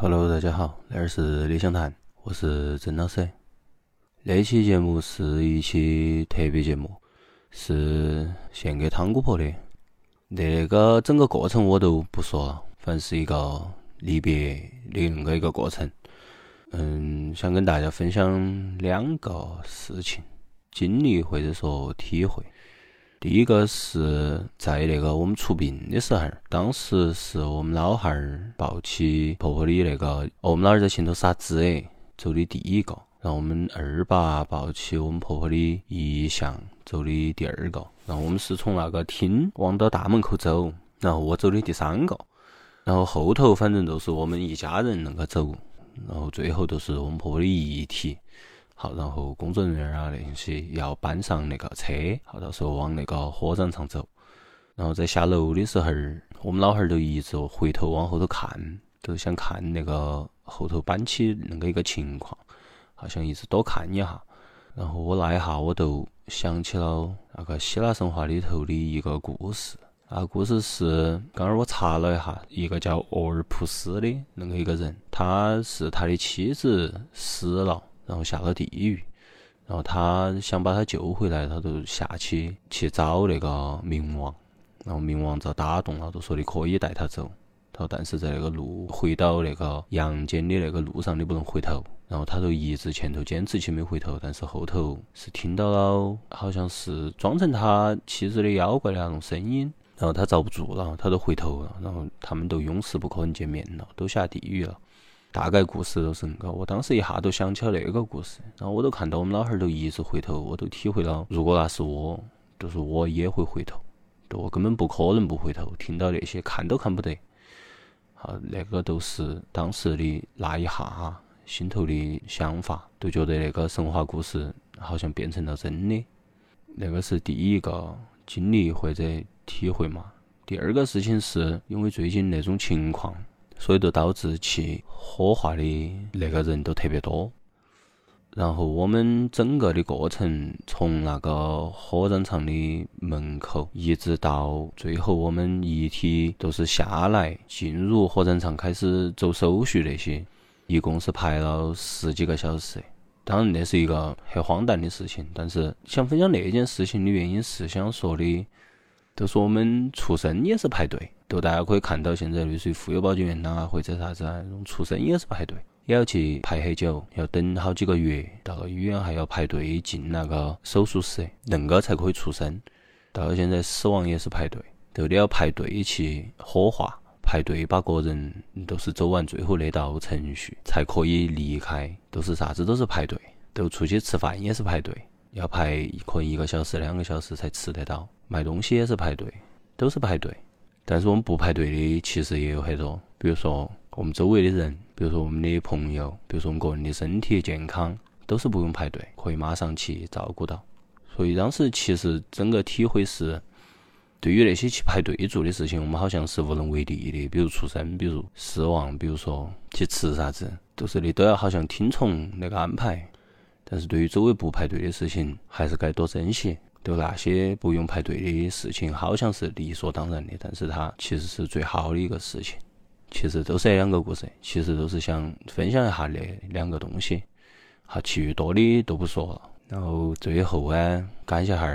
Hello，大家好，这儿是理想谈，我是曾老师。这期节目是一期特别节目，是献给汤姑婆的。那个整个过程我都不说了，反正是一个离别的那个一个过程。嗯，想跟大家分享两个事情、经历或者说体会。第一个是在那个我们出殡的时候，当时是我们老汉儿抱起婆婆的那个，我们老汉儿在前头撒纸走的第一个，然后我们二爸抱起我们婆婆的遗像走的第二个，然后我们是从那个厅往到大门口走，然后我走的第三个，然后后头反正都是我们一家人那个走，然后最后都是我们婆婆的遗体。好，然后工作人员啊那些要搬上那个车，好，到时候往那个火葬场走。然后在下楼的时候，我们老汉儿就一直回头往后头看，都想看那个后头搬起那个一个情况，好像一直多看一下。然后我那一下我都想起了那个希腊神话里头的一个故事，那故事是刚刚我查了一下，一个叫俄尔普斯的那个一个人，他是他的妻子死了。然后下了地狱，然后他想把他救回来，他就下去去找那个冥王，然后冥王遭打动了，就说你可以带他走，他说但是在那个路回到那个阳间的那个路上你不能回头，然后他就一直前头坚持起没回头，但是后头是听到了好像是装成他妻子的妖怪的那种声音，然后他遭不住了，他都回头了，然后他们都永世不可能见面了，都下地狱了。大概故事都是恁个，我当时一下都想起了那个故事，然后我都看到我们老汉儿都一直回头，我都体会了，如果那是我，就是我也会回头，我根本不可能不回头，听到那些看都看不得，好，那个都是当时的那一下心头的想法，都觉得那个神话故事好像变成了真的，那个是第一个经历或者体会嘛。第二个事情是因为最近那种情况。所以就导致去火化的那个人都特别多，然后我们整个的过程，从那个火葬场的门口，一直到最后我们遗体都是下来进入火葬场开始走手续那些，一共是排了十几个小时。当然那是一个很荒诞的事情，但是想分享那件事情的原因是想说的。都说我们出生也是排队，都大家可以看到现在类似于妇幼保健院呐，或者啥子啊，那种出生也是排队，也要去排很久，要等好几个月，到了医院还要排队进那个手术室，恁个才可以出生。到了现在死亡也是排队，都得要排队去火化，排队把个人都是走完最后那道程序才可以离开，都是啥子都是排队，都出去吃饭也是排队，要排可能一个小时、两个小时才吃得到。卖东西也是排队，都是排队。但是我们不排队的其实也有很多，比如说我们周围的人，比如说我们的朋友，比如说我们个人的身体健康，都是不用排队，可以马上去照顾到。所以当时其实整个体会是，对于那些去排队做的事情，我们好像是无能为力的。比如出生，比如死亡，比如说去吃啥子，都是你都要好像听从那个安排。但是对于周围不排队的事情，还是该多珍惜。就那些不用排队的事情，好像是理所当然的，但是它其实是最好的一个事情。其实都是两个故事，其实都是想分享一下那两个东西。好，其余多的都不说了。然后最后啊，感谢哈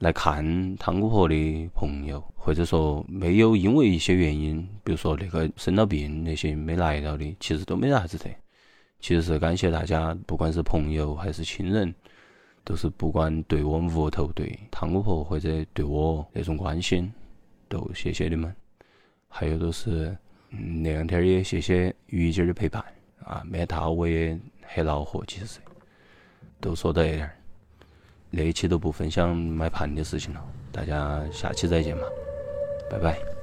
来看汤姑婆的朋友，或者说没有因为一些原因，比如说那个生了病那些没来到的，其实都没啥子的。其实是感谢大家，不管是朋友还是亲人。都是不管对我们屋头、对汤姑婆或者对我那种关心，都谢谢你们。还有都是嗯那两天也谢谢于姐的陪伴啊，没他我也很恼火。其实都说到这点儿，那一期都不分享买盘的事情了。大家下期再见嘛，拜拜。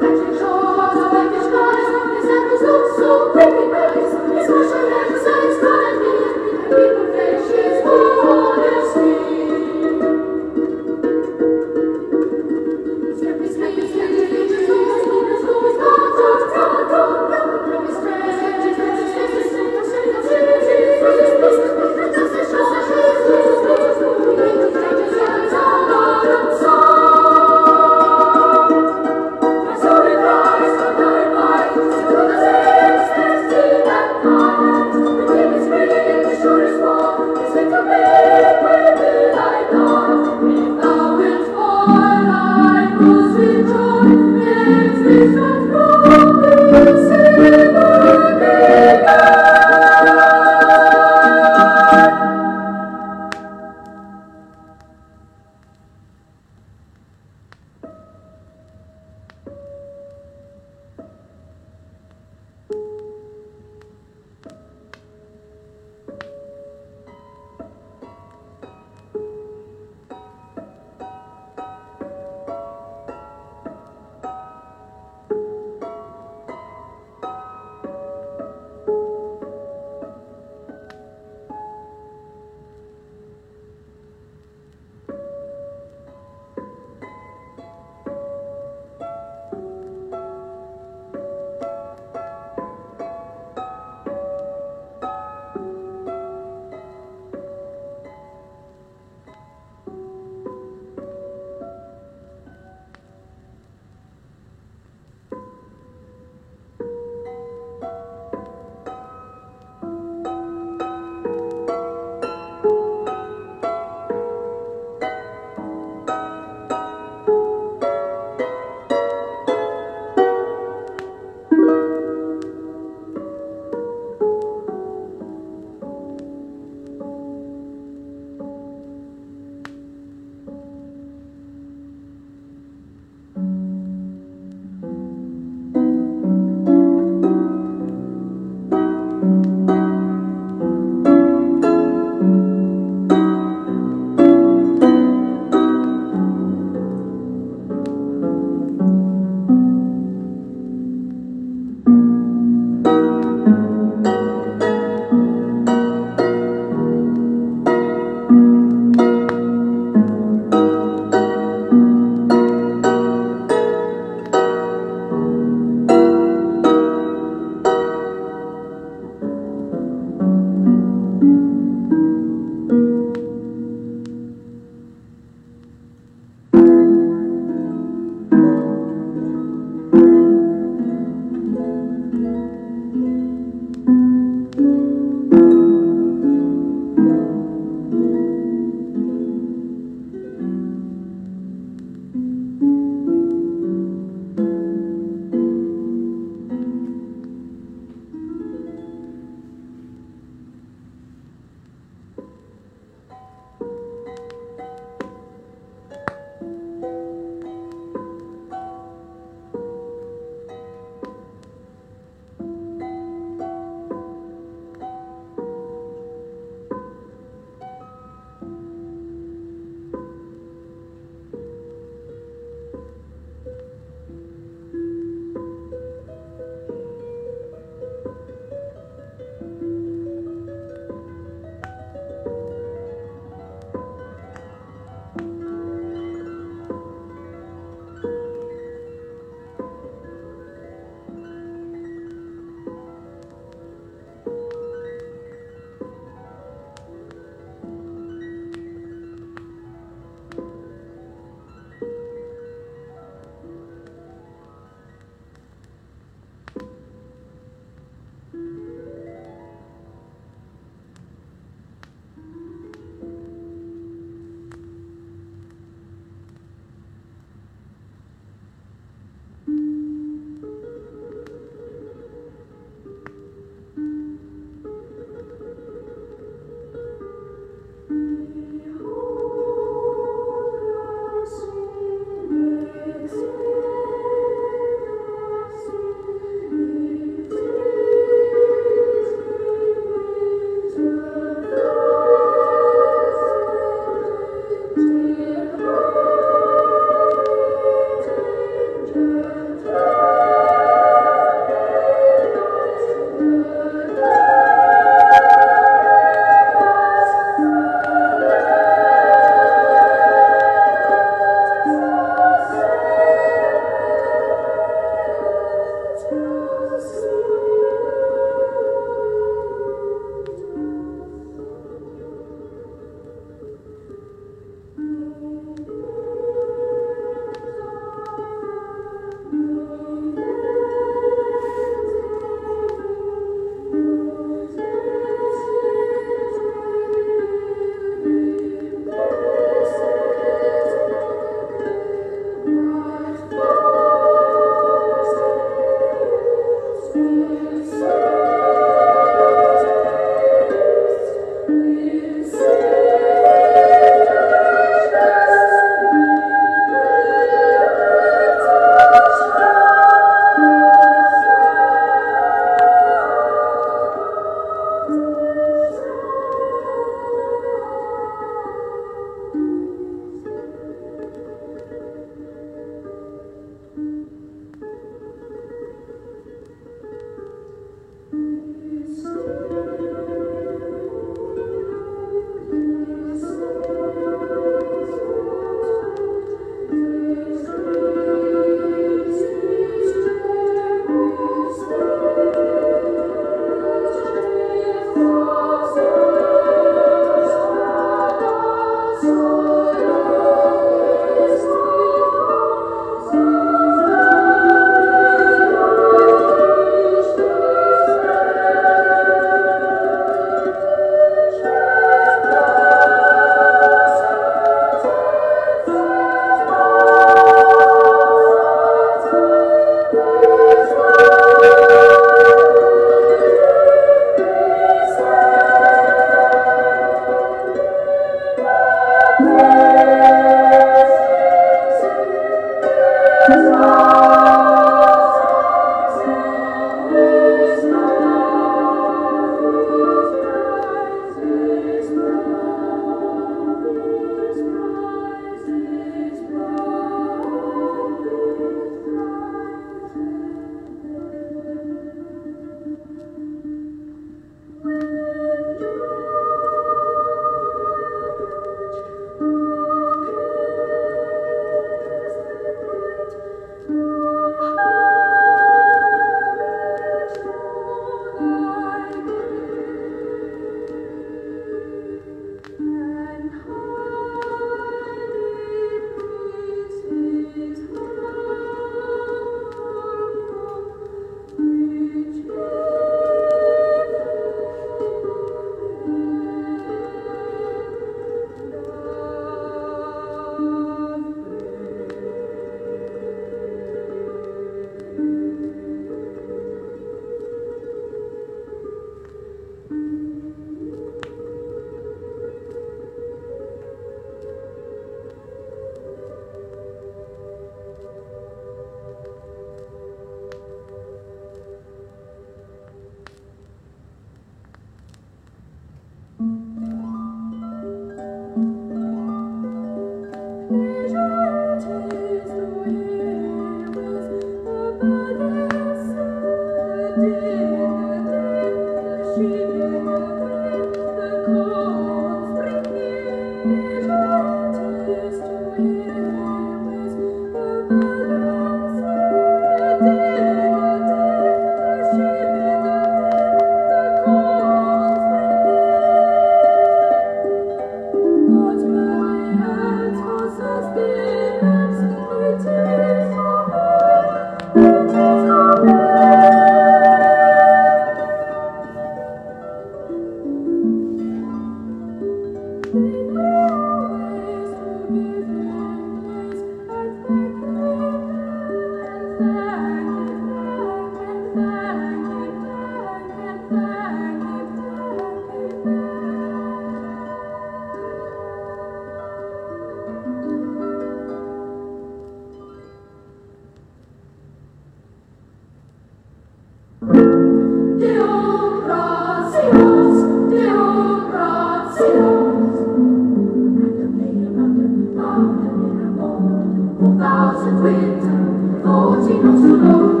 with, holding on to love.